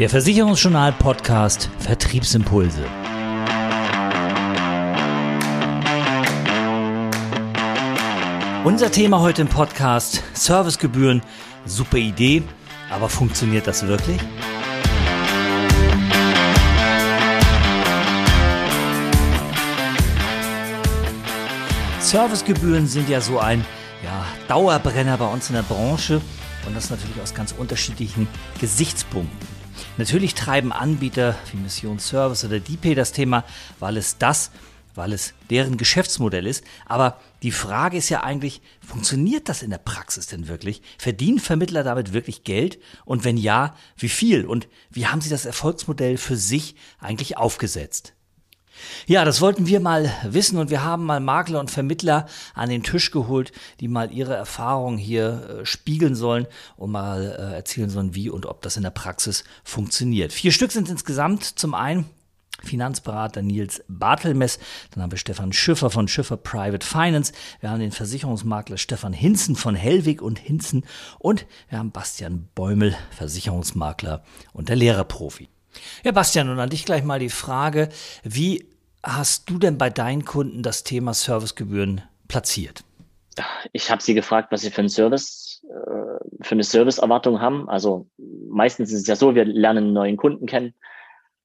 Der Versicherungsjournal Podcast Vertriebsimpulse. Unser Thema heute im Podcast Servicegebühren. Super Idee, aber funktioniert das wirklich? Servicegebühren sind ja so ein ja, Dauerbrenner bei uns in der Branche und das natürlich aus ganz unterschiedlichen Gesichtspunkten. Natürlich treiben Anbieter wie Mission Service oder DP das Thema, weil es das, weil es deren Geschäftsmodell ist. Aber die Frage ist ja eigentlich, funktioniert das in der Praxis denn wirklich? Verdienen Vermittler damit wirklich Geld? Und wenn ja, wie viel? Und wie haben sie das Erfolgsmodell für sich eigentlich aufgesetzt? Ja, das wollten wir mal wissen und wir haben mal Makler und Vermittler an den Tisch geholt, die mal ihre Erfahrungen hier äh, spiegeln sollen und mal äh, erzählen sollen, wie und ob das in der Praxis funktioniert. Vier Stück sind insgesamt. Zum einen Finanzberater Nils Bartelmess, dann haben wir Stefan Schiffer von Schiffer Private Finance, wir haben den Versicherungsmakler Stefan Hinzen von Hellwig und Hinzen und wir haben Bastian Bäumel, Versicherungsmakler und der Lehrerprofi. Ja, Bastian, und an dich gleich mal die Frage, wie hast du denn bei deinen Kunden das Thema Servicegebühren platziert? Ich habe sie gefragt, was sie für einen Service, äh, für eine Serviceerwartung haben. Also meistens ist es ja so, wir lernen einen neuen Kunden kennen,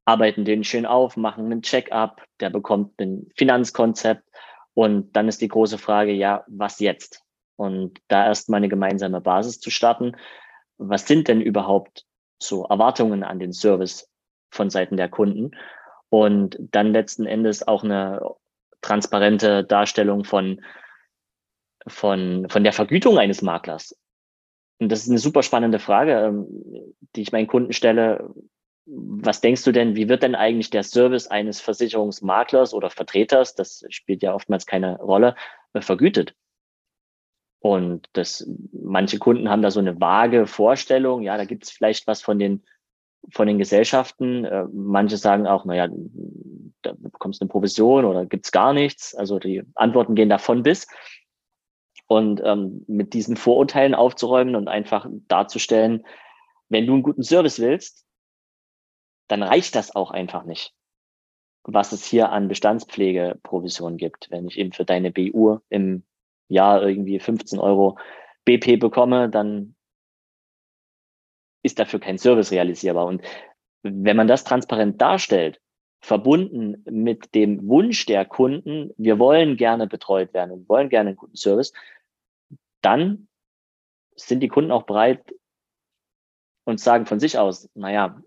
arbeiten den schön auf, machen einen Check-up, der bekommt ein Finanzkonzept und dann ist die große Frage, ja, was jetzt? Und da erstmal eine gemeinsame Basis zu starten. Was sind denn überhaupt so Erwartungen an den Service von Seiten der Kunden? und dann letzten Endes auch eine transparente Darstellung von, von, von der Vergütung eines Maklers. Und das ist eine super spannende Frage, ähm, die ich meinen Kunden stelle. Was denkst du denn, wie wird denn eigentlich der Service eines Versicherungsmaklers oder Vertreters, das spielt ja oftmals keine Rolle, äh, vergütet? Und das, manche Kunden haben da so eine vage Vorstellung, ja, da gibt es vielleicht was von den von den Gesellschaften. Äh, manche sagen auch, naja, da bekommst du eine Provision oder gibt's gar nichts. Also die Antworten gehen davon bis. Und ähm, mit diesen Vorurteilen aufzuräumen und einfach darzustellen, wenn du einen guten Service willst, dann reicht das auch einfach nicht, was es hier an Bestandspflegeprovision gibt. Wenn ich eben für deine BU im Jahr irgendwie 15 Euro BP bekomme, dann ist dafür kein Service realisierbar. Und wenn man das transparent darstellt, verbunden mit dem Wunsch der Kunden, wir wollen gerne betreut werden und wollen gerne einen guten Service, dann sind die Kunden auch bereit und sagen von sich aus, naja,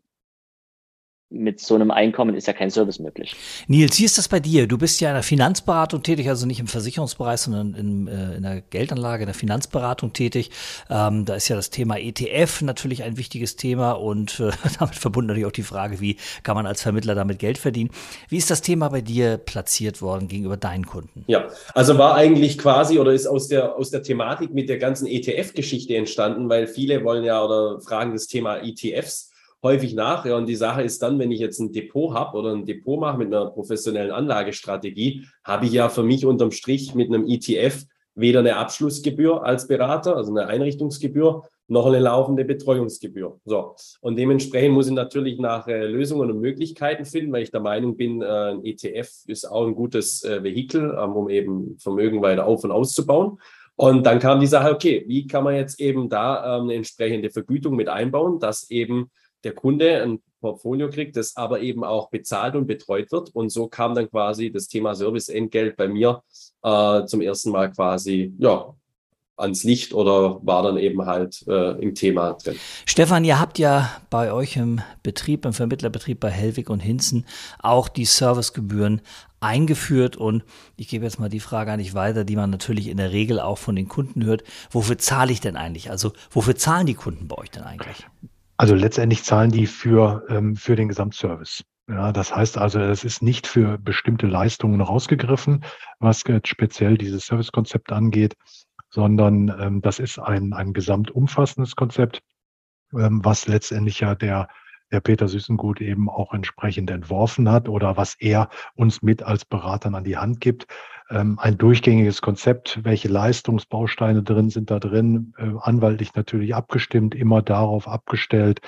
mit so einem Einkommen ist ja kein Service möglich. Nils, wie ist das bei dir? Du bist ja in der Finanzberatung tätig, also nicht im Versicherungsbereich, sondern in, äh, in der Geldanlage, in der Finanzberatung tätig. Ähm, da ist ja das Thema ETF natürlich ein wichtiges Thema und äh, damit verbunden natürlich auch die Frage, wie kann man als Vermittler damit Geld verdienen. Wie ist das Thema bei dir platziert worden gegenüber deinen Kunden? Ja, also war eigentlich quasi oder ist aus der, aus der Thematik mit der ganzen ETF-Geschichte entstanden, weil viele wollen ja oder fragen das Thema ETFs häufig nach. Ja, und die Sache ist dann, wenn ich jetzt ein Depot habe oder ein Depot mache mit einer professionellen Anlagestrategie, habe ich ja für mich unterm Strich mit einem ETF weder eine Abschlussgebühr als Berater, also eine Einrichtungsgebühr, noch eine laufende Betreuungsgebühr. So. Und dementsprechend muss ich natürlich nach äh, Lösungen und Möglichkeiten finden, weil ich der Meinung bin, äh, ein ETF ist auch ein gutes äh, Vehikel, ähm, um eben Vermögen weiter auf- und auszubauen. Und dann kam die Sache, okay, wie kann man jetzt eben da ähm, eine entsprechende Vergütung mit einbauen, dass eben der Kunde ein Portfolio kriegt, das aber eben auch bezahlt und betreut wird. Und so kam dann quasi das Thema Serviceentgelt bei mir äh, zum ersten Mal quasi, ja, ans Licht oder war dann eben halt äh, im Thema drin. Stefan, ihr habt ja bei euch im Betrieb, im Vermittlerbetrieb bei Hellwig und Hinzen auch die Servicegebühren eingeführt und ich gebe jetzt mal die Frage an dich weiter, die man natürlich in der Regel auch von den Kunden hört. Wofür zahle ich denn eigentlich? Also wofür zahlen die Kunden bei euch denn eigentlich? Also letztendlich zahlen die für, ähm, für den Gesamtservice. Ja, das heißt also, es ist nicht für bestimmte Leistungen rausgegriffen, was jetzt speziell dieses Servicekonzept angeht, sondern ähm, das ist ein, ein gesamtumfassendes Konzept, ähm, was letztendlich ja der, der Peter Süßengut eben auch entsprechend entworfen hat oder was er uns mit als Beratern an die Hand gibt, ähm, ein durchgängiges Konzept, welche Leistungsbausteine drin sind da drin, äh, anwaltlich natürlich abgestimmt, immer darauf abgestellt,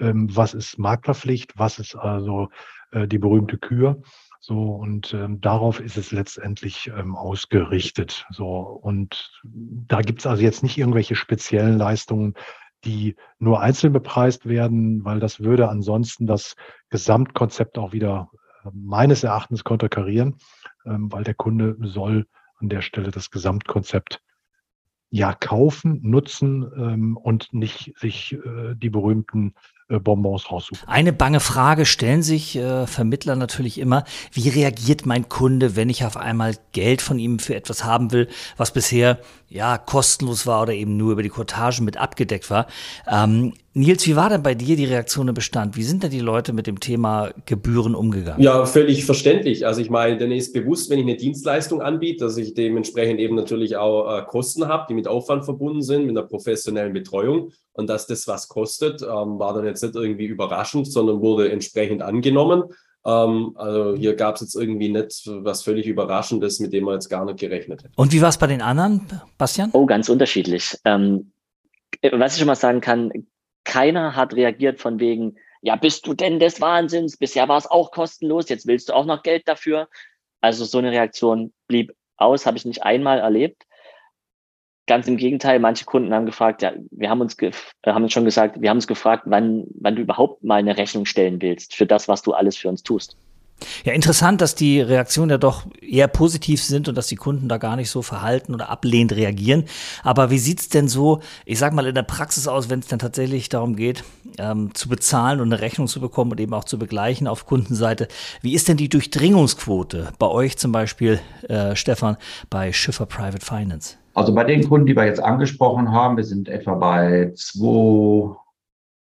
ähm, was ist Maklerpflicht, was ist also äh, die berühmte Kür. So, und ähm, darauf ist es letztendlich ähm, ausgerichtet. So, und da gibt es also jetzt nicht irgendwelche speziellen Leistungen, die nur einzeln bepreist werden, weil das würde ansonsten das Gesamtkonzept auch wieder äh, meines Erachtens konterkarieren, weil der Kunde soll an der Stelle das Gesamtkonzept ja kaufen, nutzen ähm, und nicht sich äh, die berühmten äh, Bonbons raussuchen. Eine bange Frage stellen sich äh, Vermittler natürlich immer, wie reagiert mein Kunde, wenn ich auf einmal Geld von ihm für etwas haben will, was bisher ja kostenlos war oder eben nur über die Cottage mit abgedeckt war. Ähm, Nils, wie war denn bei dir die Reaktion im Bestand? Wie sind denn die Leute mit dem Thema Gebühren umgegangen? Ja, völlig verständlich. Also ich meine, dann ist bewusst, wenn ich eine Dienstleistung anbiete, dass ich dementsprechend eben natürlich auch äh, Kosten habe, die mit Aufwand verbunden sind, mit einer professionellen Betreuung. Und dass das was kostet, ähm, war dann jetzt nicht irgendwie überraschend, sondern wurde entsprechend angenommen. Ähm, also hier gab es jetzt irgendwie nicht was völlig Überraschendes, mit dem man jetzt gar nicht gerechnet hätte. Und wie war es bei den anderen, Bastian? Oh, ganz unterschiedlich. Ähm, was ich schon mal sagen kann, keiner hat reagiert von wegen, ja, bist du denn des Wahnsinns? Bisher war es auch kostenlos, jetzt willst du auch noch Geld dafür. Also so eine Reaktion blieb aus, habe ich nicht einmal erlebt. Ganz im Gegenteil, manche Kunden haben gefragt, ja, wir haben uns, äh, haben uns schon gesagt, wir haben uns gefragt, wann, wann du überhaupt mal eine Rechnung stellen willst für das, was du alles für uns tust. Ja, interessant, dass die Reaktionen ja doch eher positiv sind und dass die Kunden da gar nicht so verhalten oder ablehnend reagieren. Aber wie sieht's denn so, ich sag mal, in der Praxis aus, wenn es dann tatsächlich darum geht, ähm, zu bezahlen und eine Rechnung zu bekommen und eben auch zu begleichen auf Kundenseite? Wie ist denn die Durchdringungsquote bei euch zum Beispiel, äh, Stefan, bei Schiffer Private Finance? Also bei den Kunden, die wir jetzt angesprochen haben, wir sind etwa bei zwei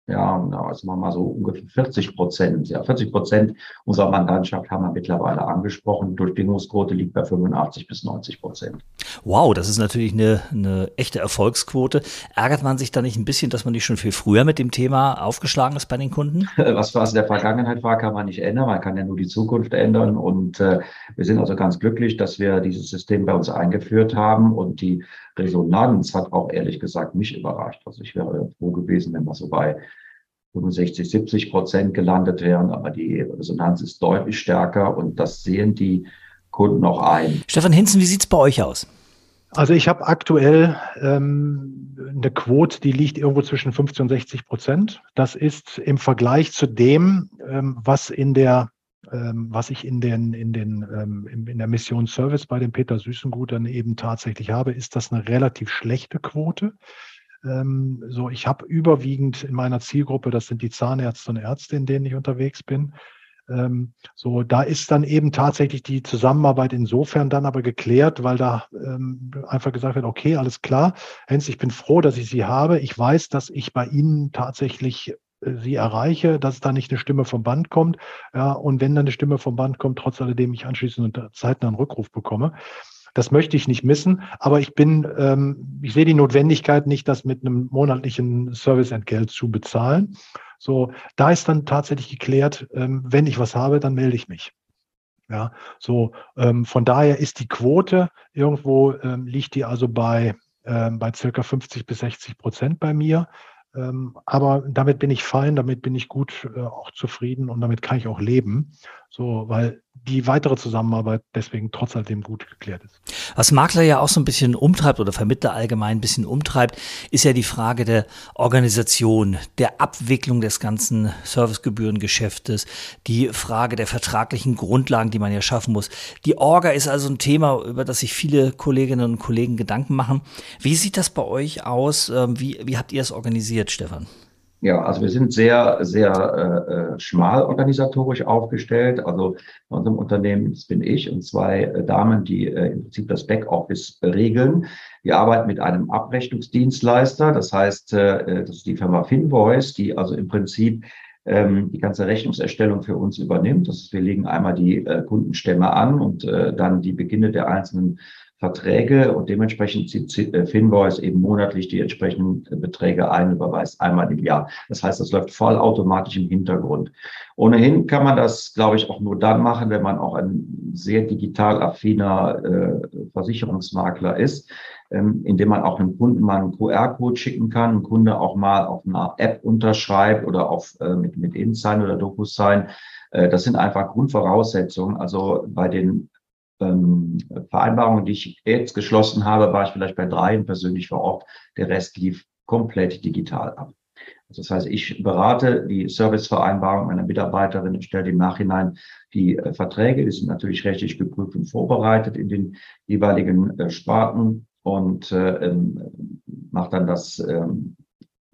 ja, also machen wir mal so ungefähr 40 Prozent. Ja, 40 Prozent unserer Mandantschaft haben wir mittlerweile angesprochen. Durchdringungsquote liegt bei 85 bis 90 Prozent. Wow, das ist natürlich eine, eine echte Erfolgsquote. Ärgert man sich da nicht ein bisschen, dass man nicht schon viel früher mit dem Thema aufgeschlagen ist bei den Kunden? Was, was in der Vergangenheit war, kann man nicht ändern. Man kann ja nur die Zukunft ändern. Und äh, wir sind also ganz glücklich, dass wir dieses System bei uns eingeführt haben. Und die Resonanz hat auch ehrlich gesagt mich überrascht. Also ich wäre froh gewesen, wenn wir so bei 65, 70 Prozent gelandet wären, aber die Resonanz ist deutlich stärker und das sehen die Kunden auch ein. Stefan Hinzen, wie sieht es bei euch aus? Also ich habe aktuell ähm, eine Quote, die liegt irgendwo zwischen 50 und 60 Prozent. Das ist im Vergleich zu dem, ähm, was in der was ich in den in den ähm, in der Mission Service bei dem Peter Süßengut dann eben tatsächlich habe, ist das eine relativ schlechte Quote. Ähm, so, ich habe überwiegend in meiner Zielgruppe, das sind die Zahnärzte und Ärzte, in denen ich unterwegs bin. Ähm, so, da ist dann eben tatsächlich die Zusammenarbeit insofern dann aber geklärt, weil da ähm, einfach gesagt wird, okay, alles klar, Hens, ich bin froh, dass ich Sie habe. Ich weiß, dass ich bei Ihnen tatsächlich sie erreiche, dass da nicht eine Stimme vom Band kommt. Ja, und wenn dann eine Stimme vom Band kommt, trotz alledem ich anschließend zeitnah einen Rückruf bekomme. Das möchte ich nicht missen, aber ich bin, ähm, ich sehe die Notwendigkeit nicht, das mit einem monatlichen Serviceentgelt zu bezahlen. So, da ist dann tatsächlich geklärt, ähm, wenn ich was habe, dann melde ich mich. Ja, so ähm, von daher ist die Quote irgendwo ähm, liegt die also bei ähm, bei circa 50 bis 60 Prozent bei mir. Ähm, aber damit bin ich fein, damit bin ich gut äh, auch zufrieden und damit kann ich auch leben. So, weil die weitere Zusammenarbeit deswegen trotz alledem gut geklärt ist. Was Makler ja auch so ein bisschen umtreibt oder Vermittler allgemein ein bisschen umtreibt, ist ja die Frage der Organisation, der Abwicklung des ganzen Servicegebührengeschäftes, die Frage der vertraglichen Grundlagen, die man ja schaffen muss. Die Orga ist also ein Thema, über das sich viele Kolleginnen und Kollegen Gedanken machen. Wie sieht das bei euch aus? Ähm, wie, wie habt ihr es organisiert, Stefan? Ja, also wir sind sehr, sehr äh, äh, schmal organisatorisch aufgestellt. Also in unserem Unternehmen, das bin ich und zwei äh, Damen, die äh, im Prinzip das Backoffice regeln. Wir arbeiten mit einem Abrechnungsdienstleister, das heißt, äh, äh, das ist die Firma Finvoice, die also im Prinzip ähm, die ganze Rechnungserstellung für uns übernimmt. Das ist, wir legen einmal die äh, Kundenstämme an und äh, dann die Beginne der einzelnen Verträge und dementsprechend zieht äh, Finvoice eben monatlich die entsprechenden äh, Beträge ein, überweist einmal im Jahr. Das heißt, das läuft vollautomatisch im Hintergrund. Ohnehin kann man das, glaube ich, auch nur dann machen, wenn man auch ein sehr digital affiner äh, Versicherungsmakler ist. ähm, indem man auch einem Kunden mal einen QR-Code schicken kann, ein Kunde auch mal auf einer App unterschreibt oder auf, äh, mit, mit InSign oder DocuSign. Äh, das sind einfach Grundvoraussetzungen. Also bei den ähm, Vereinbarungen, die ich jetzt geschlossen habe, war ich vielleicht bei dreien persönlich vor Ort. Der Rest lief komplett digital ab. Das heißt, ich berate die Servicevereinbarung meiner Mitarbeiterin, stelle im Nachhinein die äh, Verträge, die sind natürlich rechtlich geprüft und vorbereitet in den jeweiligen äh, Sparten und äh, ähm, mache dann das ähm,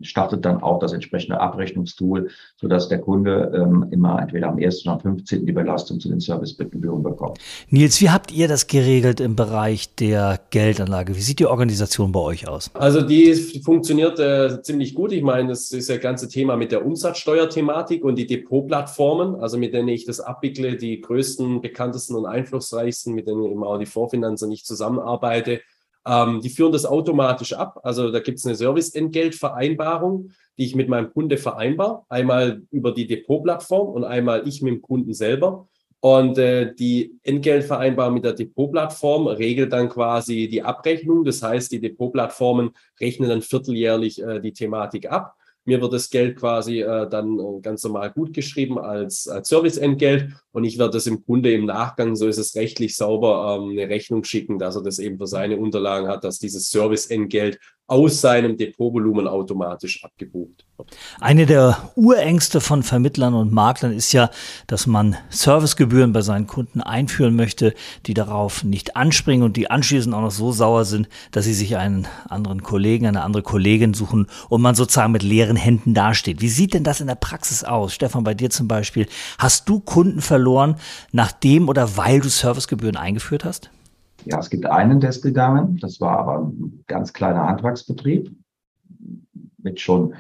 startet dann auch das entsprechende Abrechnungstool, sodass der Kunde ähm, immer entweder am 1. oder am 15. die Belastung zu den Servicegebühren bekommt. Nils, wie habt ihr das geregelt im Bereich der Geldanlage? Wie sieht die Organisation bei euch aus? Also die funktioniert äh, ziemlich gut. Ich meine, das ist das ganze Thema mit der Umsatzsteuerthematik und die Depotplattformen, also mit denen ich das abwickle, die größten, bekanntesten und einflussreichsten, mit denen eben auch die Vorfinanzer nicht zusammenarbeite, ähm, die führen das automatisch ab. Also da gibt es eine Serviceentgeltvereinbarung, die ich mit meinem Kunde vereinbar. Einmal über die Depotplattform und einmal ich mit dem Kunden selber. Und äh, die Entgeltvereinbarung mit der Depotplattform regelt dann quasi die Abrechnung. Das heißt, die Depotplattformen rechnen dann vierteljährlich äh, die Thematik ab. Mir wird das Geld quasi äh, dann äh, ganz normal gut geschrieben als, als Serviceentgelt und ich werde das im Kunde im Nachgang, so ist es rechtlich sauber, ähm, eine Rechnung schicken, dass er das eben für seine Unterlagen hat, dass dieses Serviceentgelt aus seinem Depotvolumen automatisch abgebucht. Eine der Urängste von Vermittlern und Maklern ist ja, dass man Servicegebühren bei seinen Kunden einführen möchte, die darauf nicht anspringen und die anschließend auch noch so sauer sind, dass sie sich einen anderen Kollegen, eine andere Kollegin suchen und man sozusagen mit leeren Händen dasteht. Wie sieht denn das in der Praxis aus? Stefan, bei dir zum Beispiel. Hast du Kunden verloren, nachdem oder weil du Servicegebühren eingeführt hast? Ja, es gibt einen, der ist gegangen. Das war aber ein ganz kleiner Handwerksbetrieb mit schon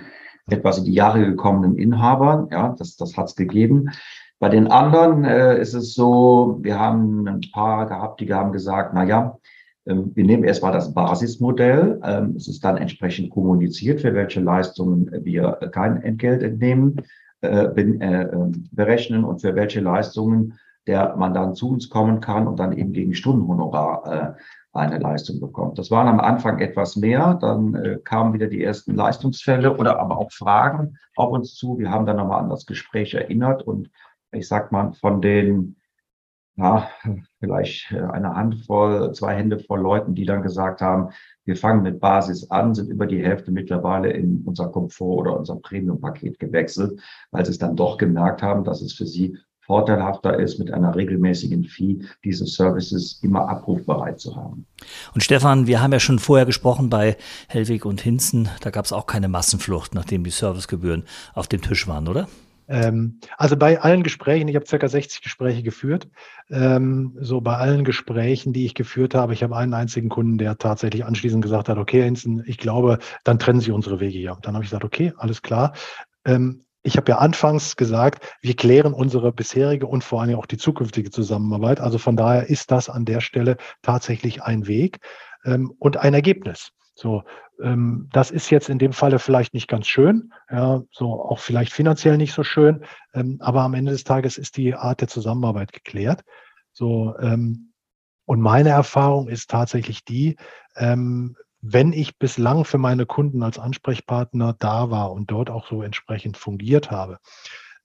etwas in die Jahre gekommenen Inhabern. Ja, das, das hat es gegeben. Bei den anderen äh, ist es so, wir haben ein paar gehabt, die haben gesagt, na ja, ähm, wir nehmen erstmal das Basismodell. Ähm, es ist dann entsprechend kommuniziert, für welche Leistungen wir kein Entgelt entnehmen, äh, äh, berechnen und für welche Leistungen der man dann zu uns kommen kann und dann eben gegen Stundenhonorar äh, eine Leistung bekommt. Das waren am Anfang etwas mehr, dann äh, kamen wieder die ersten Leistungsfälle oder aber auch Fragen auf uns zu. Wir haben dann nochmal an das Gespräch erinnert und ich sag mal, von den, ja, vielleicht äh, eine Handvoll, zwei Hände voll Leuten, die dann gesagt haben, wir fangen mit Basis an, sind über die Hälfte mittlerweile in unser Komfort oder unser Premium-Paket gewechselt, weil sie es dann doch gemerkt haben, dass es für sie vorteilhafter ist, mit einer regelmäßigen Fee diese Services immer abrufbereit zu haben. Und Stefan, wir haben ja schon vorher gesprochen bei Hellwig und Hinzen, da gab es auch keine Massenflucht, nachdem die Servicegebühren auf dem Tisch waren, oder? Ähm, also bei allen Gesprächen, ich habe circa 60 Gespräche geführt, ähm, so bei allen Gesprächen, die ich geführt habe, ich habe einen einzigen Kunden, der tatsächlich anschließend gesagt hat, okay, Hinzen, ich glaube, dann trennen sich unsere Wege hier. Dann habe ich gesagt, okay, alles klar. Ähm, ich habe ja anfangs gesagt, wir klären unsere bisherige und vor allem auch die zukünftige Zusammenarbeit. Also von daher ist das an der Stelle tatsächlich ein Weg ähm, und ein Ergebnis. So, ähm, das ist jetzt in dem Falle vielleicht nicht ganz schön, ja, so auch vielleicht finanziell nicht so schön, ähm, aber am Ende des Tages ist die Art der Zusammenarbeit geklärt. So, ähm, und meine Erfahrung ist tatsächlich die, ähm, wenn ich bislang für meine Kunden als Ansprechpartner da war und dort auch so entsprechend fungiert habe,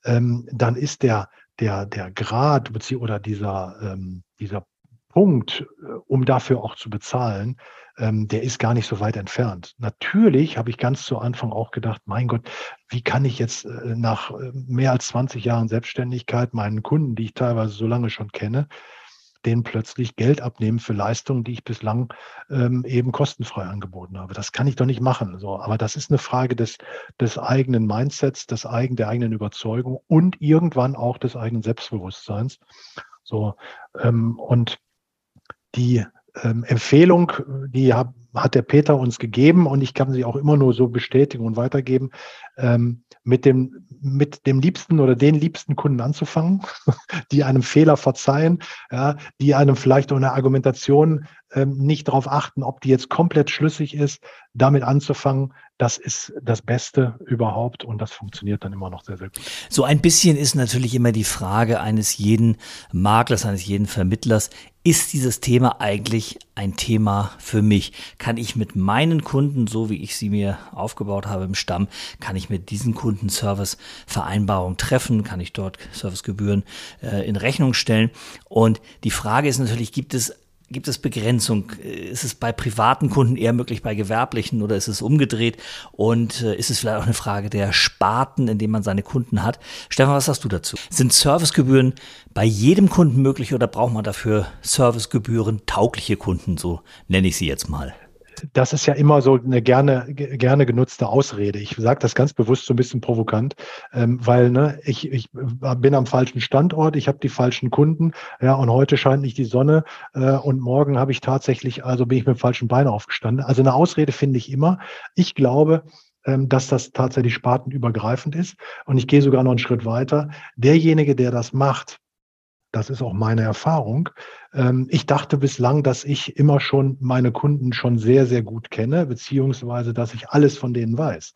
ähm, dann ist der, der, der Grad oder dieser, ähm, dieser Punkt, äh, um dafür auch zu bezahlen, ähm, der ist gar nicht so weit entfernt. Natürlich habe ich ganz zu Anfang auch gedacht, mein Gott, wie kann ich jetzt äh, nach äh, mehr als 20 Jahren Selbstständigkeit meinen Kunden, die ich teilweise so lange schon kenne, denen plötzlich Geld abnehmen für Leistungen, die ich bislang ähm, eben kostenfrei angeboten habe. Das kann ich doch nicht machen. So, aber das ist eine Frage des, des eigenen Mindsets, des eigen, der eigenen Überzeugung und irgendwann auch des eigenen Selbstbewusstseins. So, ähm, und die ähm, Empfehlung, die hab, hat der Peter uns gegeben und ich kann sie auch immer nur so bestätigen und weitergeben, ähm, mit, dem, mit dem liebsten oder den liebsten Kunden anzufangen, die einem Fehler verzeihen, ja, die einem vielleicht auch eine Argumentation ähm, nicht darauf achten, ob die jetzt komplett schlüssig ist, damit anzufangen, das ist das Beste überhaupt und das funktioniert dann immer noch sehr, sehr gut. So ein bisschen ist natürlich immer die Frage eines jeden Maklers, eines jeden Vermittlers, ist dieses Thema eigentlich ein Thema für mich? Kann ich mit meinen Kunden, so wie ich sie mir aufgebaut habe im Stamm, kann ich mit diesen Kunden Servicevereinbarungen treffen? Kann ich dort Servicegebühren äh, in Rechnung stellen? Und die Frage ist natürlich, gibt es Gibt es Begrenzung? Ist es bei privaten Kunden eher möglich, bei gewerblichen oder ist es umgedreht? Und äh, ist es vielleicht auch eine Frage der Sparten, in denen man seine Kunden hat? Stefan, was sagst du dazu? Sind Servicegebühren bei jedem Kunden möglich oder braucht man dafür Servicegebühren taugliche Kunden? So nenne ich sie jetzt mal das ist ja immer so eine gerne, gerne genutzte Ausrede. Ich sage das ganz bewusst so ein bisschen provokant, ähm, weil ne, ich, ich bin am falschen Standort, ich habe die falschen Kunden, ja, und heute scheint nicht die Sonne äh, und morgen habe ich tatsächlich, also bin ich mit dem falschen Bein aufgestanden. Also eine Ausrede finde ich immer. Ich glaube, ähm, dass das tatsächlich spartenübergreifend ist. Und ich gehe sogar noch einen Schritt weiter. Derjenige, der das macht, das ist auch meine Erfahrung. Ähm, ich dachte bislang, dass ich immer schon meine Kunden schon sehr, sehr gut kenne, beziehungsweise dass ich alles von denen weiß.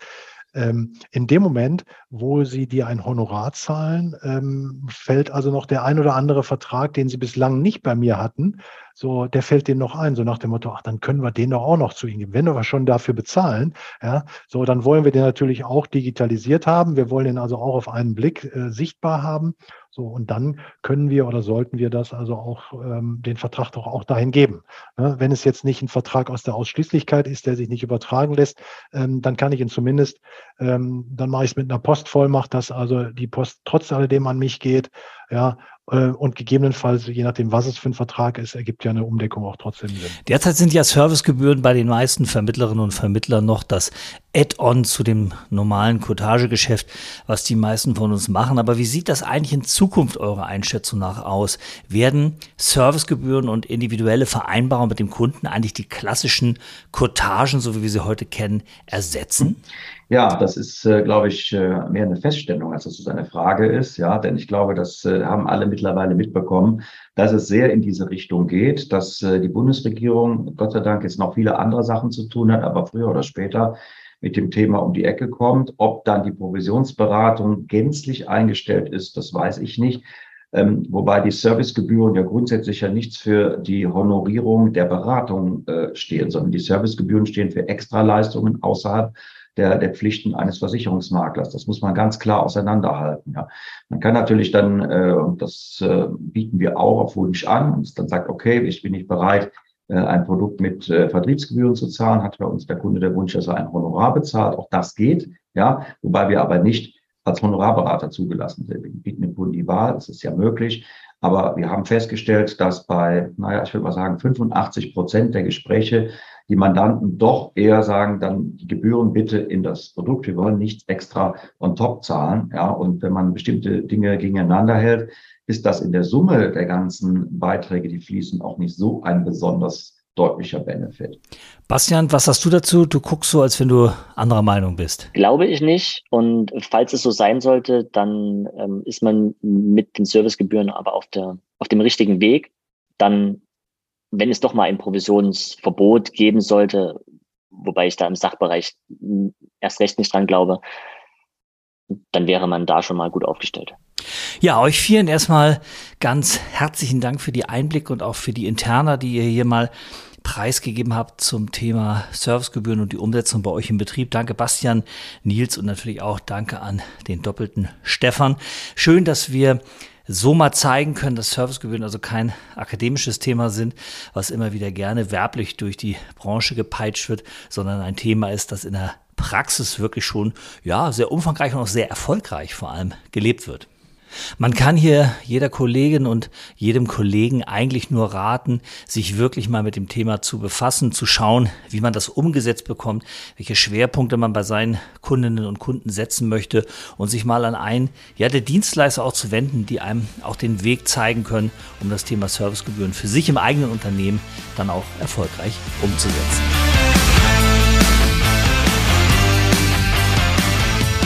Ähm, in dem Moment, wo Sie dir ein Honorar zahlen, ähm, fällt also noch der ein oder andere Vertrag, den Sie bislang nicht bei mir hatten, so, der fällt denen noch ein, so nach dem Motto, ach, dann können wir den doch auch noch zu Ihnen geben. Wenn wir schon dafür bezahlen, ja, so, dann wollen wir den natürlich auch digitalisiert haben. Wir wollen den also auch auf einen Blick äh, sichtbar haben. So, und dann können wir oder sollten wir das also auch ähm, den Vertrag doch auch dahin geben. Ne? Wenn es jetzt nicht ein Vertrag aus der Ausschließlichkeit ist, der sich nicht übertragen lässt, ähm, dann kann ich ihn zumindest, ähm, dann mache ich es mit einer Postvollmacht, dass also die Post trotz alledem an mich geht, ja, äh, und gegebenenfalls, je nachdem, was es für ein Vertrag ist, ergibt ja eine Umdeckung auch trotzdem Sinn. Derzeit sind ja Servicegebühren bei den meisten Vermittlerinnen und Vermittlern noch das Add-on zu dem normalen Cottagegeschäft, was die meisten von uns machen. Aber wie sieht das eigentlich in Zukunft eurer Einschätzung nach aus? Werden Servicegebühren und individuelle Vereinbarungen mit dem Kunden eigentlich die klassischen Cottagen, so wie wir sie heute kennen, ersetzen? Ja, das ist, äh, glaube ich, äh, mehr eine Feststellung, als dass es eine Frage ist. Ja, denn ich glaube, das äh, haben alle mittlerweile mitbekommen, dass es sehr in diese Richtung geht, dass äh, die Bundesregierung, Gott sei Dank, jetzt noch viele andere Sachen zu tun hat, aber früher oder später mit dem Thema um die Ecke kommt. Ob dann die Provisionsberatung gänzlich eingestellt ist, das weiß ich nicht. Ähm, wobei die Servicegebühren ja grundsätzlich ja nichts für die Honorierung der Beratung äh, stehen, sondern die Servicegebühren stehen für Extraleistungen außerhalb der, der Pflichten eines Versicherungsmaklers. Das muss man ganz klar auseinanderhalten. Ja. Man kann natürlich dann, äh, und das äh, bieten wir auch auf Wunsch an, und dann sagt, okay, ich bin nicht bereit, äh, ein Produkt mit äh, Vertriebsgebühren zu zahlen, hat bei uns der Kunde der Wunsch, dass er ein Honorar bezahlt. Auch das geht, ja, wobei wir aber nicht als Honorarberater zugelassen sind. Wir bieten dem Kunden die Wahl, das ist ja möglich. Aber wir haben festgestellt, dass bei, naja, ich würde mal sagen, 85 Prozent der Gespräche die Mandanten doch eher sagen, dann die Gebühren bitte in das Produkt. Wir wollen nichts extra on top zahlen. Ja, und wenn man bestimmte Dinge gegeneinander hält, ist das in der Summe der ganzen Beiträge, die fließen, auch nicht so ein besonders deutlicher Benefit. Bastian, was hast du dazu? Du guckst so, als wenn du anderer Meinung bist. Glaube ich nicht. Und falls es so sein sollte, dann ähm, ist man mit den Servicegebühren aber auf, der, auf dem richtigen Weg. Dann wenn es doch mal ein Provisionsverbot geben sollte, wobei ich da im Sachbereich erst recht nicht dran glaube, dann wäre man da schon mal gut aufgestellt. Ja, euch vielen erstmal ganz herzlichen Dank für die Einblicke und auch für die Interna, die ihr hier mal preisgegeben habt zum Thema Servicegebühren und die Umsetzung bei euch im Betrieb. Danke Bastian, Nils und natürlich auch danke an den doppelten Stefan. Schön, dass wir so mal zeigen können, dass Servicegebühren also kein akademisches Thema sind, was immer wieder gerne werblich durch die Branche gepeitscht wird, sondern ein Thema ist, das in der Praxis wirklich schon ja sehr umfangreich und auch sehr erfolgreich vor allem gelebt wird. Man kann hier jeder Kollegin und jedem Kollegen eigentlich nur raten, sich wirklich mal mit dem Thema zu befassen, zu schauen, wie man das umgesetzt bekommt, welche Schwerpunkte man bei seinen Kundinnen und Kunden setzen möchte und sich mal an einen, ja, der Dienstleister auch zu wenden, die einem auch den Weg zeigen können, um das Thema Servicegebühren für sich im eigenen Unternehmen dann auch erfolgreich umzusetzen.